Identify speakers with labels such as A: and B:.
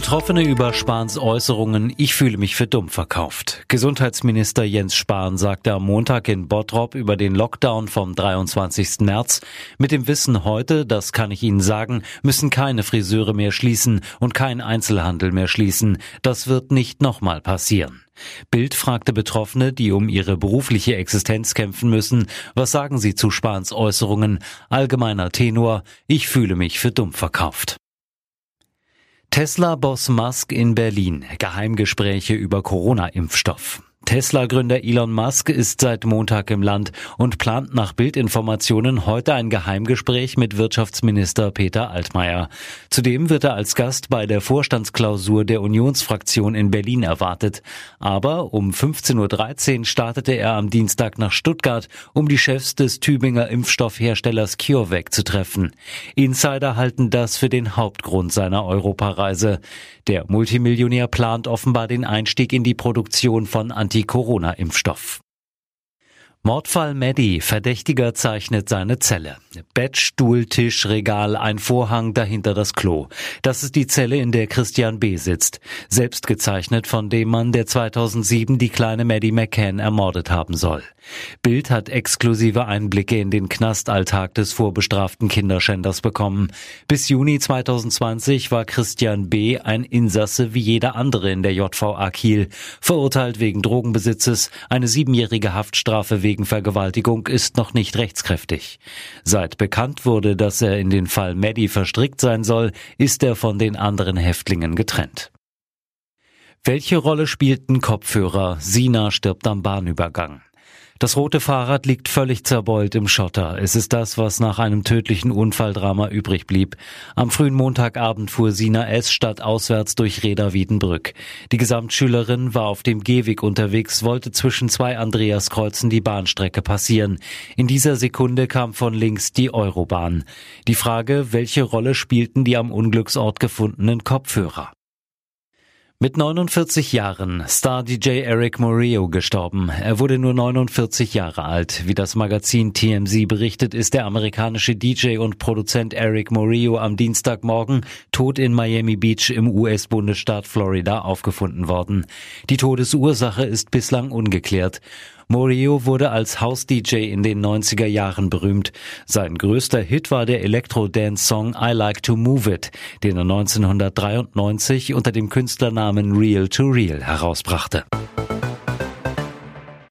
A: Betroffene über Spahns Äußerungen, ich fühle mich für dumm verkauft. Gesundheitsminister Jens Spahn sagte am Montag in Bottrop über den Lockdown vom 23. März, mit dem Wissen heute, das kann ich Ihnen sagen, müssen keine Friseure mehr schließen und kein Einzelhandel mehr schließen. Das wird nicht nochmal passieren. Bild fragte Betroffene, die um ihre berufliche Existenz kämpfen müssen, was sagen sie zu Spahns Äußerungen? Allgemeiner Tenor, ich fühle mich für dumm verkauft. Tesla-Boss Musk in Berlin. Geheimgespräche über Corona-Impfstoff. Tesla-Gründer Elon Musk ist seit Montag im Land und plant nach Bildinformationen heute ein Geheimgespräch mit Wirtschaftsminister Peter Altmaier. Zudem wird er als Gast bei der Vorstandsklausur der Unionsfraktion in Berlin erwartet. Aber um 15.13 Uhr startete er am Dienstag nach Stuttgart, um die Chefs des Tübinger Impfstoffherstellers CureVac zu treffen. Insider halten das für den Hauptgrund seiner Europareise. Der Multimillionär plant offenbar den Einstieg in die Produktion von Anti-Corona-Impfstoff. Mordfall Maddie. Verdächtiger zeichnet seine Zelle. Bett, Stuhl, Tisch, Regal, ein Vorhang, dahinter das Klo. Das ist die Zelle, in der Christian B. sitzt. Selbst gezeichnet von dem Mann, der 2007 die kleine Maddie McCann ermordet haben soll. Bild hat exklusive Einblicke in den Knastalltag des vorbestraften Kinderschänders bekommen. Bis Juni 2020 war Christian B. ein Insasse wie jeder andere in der JVA Kiel, verurteilt wegen Drogenbesitzes, eine siebenjährige Haftstrafe wegen Vergewaltigung ist noch nicht rechtskräftig. Seit bekannt wurde, dass er in den Fall Maddie verstrickt sein soll, ist er von den anderen Häftlingen getrennt. Welche Rolle spielten Kopfhörer? Sina stirbt am Bahnübergang. Das rote Fahrrad liegt völlig zerbeult im Schotter. Es ist das, was nach einem tödlichen Unfalldrama übrig blieb. Am frühen Montagabend fuhr Sina S. statt auswärts durch Reda Wiedenbrück. Die Gesamtschülerin war auf dem Gehweg unterwegs, wollte zwischen zwei Andreaskreuzen die Bahnstrecke passieren. In dieser Sekunde kam von links die Eurobahn. Die Frage, welche Rolle spielten die am Unglücksort gefundenen Kopfhörer? Mit 49 Jahren Star-DJ Eric Morillo gestorben. Er wurde nur 49 Jahre alt. Wie das Magazin TMZ berichtet, ist der amerikanische DJ und Produzent Eric Morillo am Dienstagmorgen tot in Miami Beach im US-Bundesstaat Florida aufgefunden worden. Die Todesursache ist bislang ungeklärt. Morio wurde als House-DJ in den 90er Jahren berühmt. Sein größter Hit war der Elektro-Dance-Song I Like to Move It, den er 1993 unter dem Künstlernamen Real to Real herausbrachte.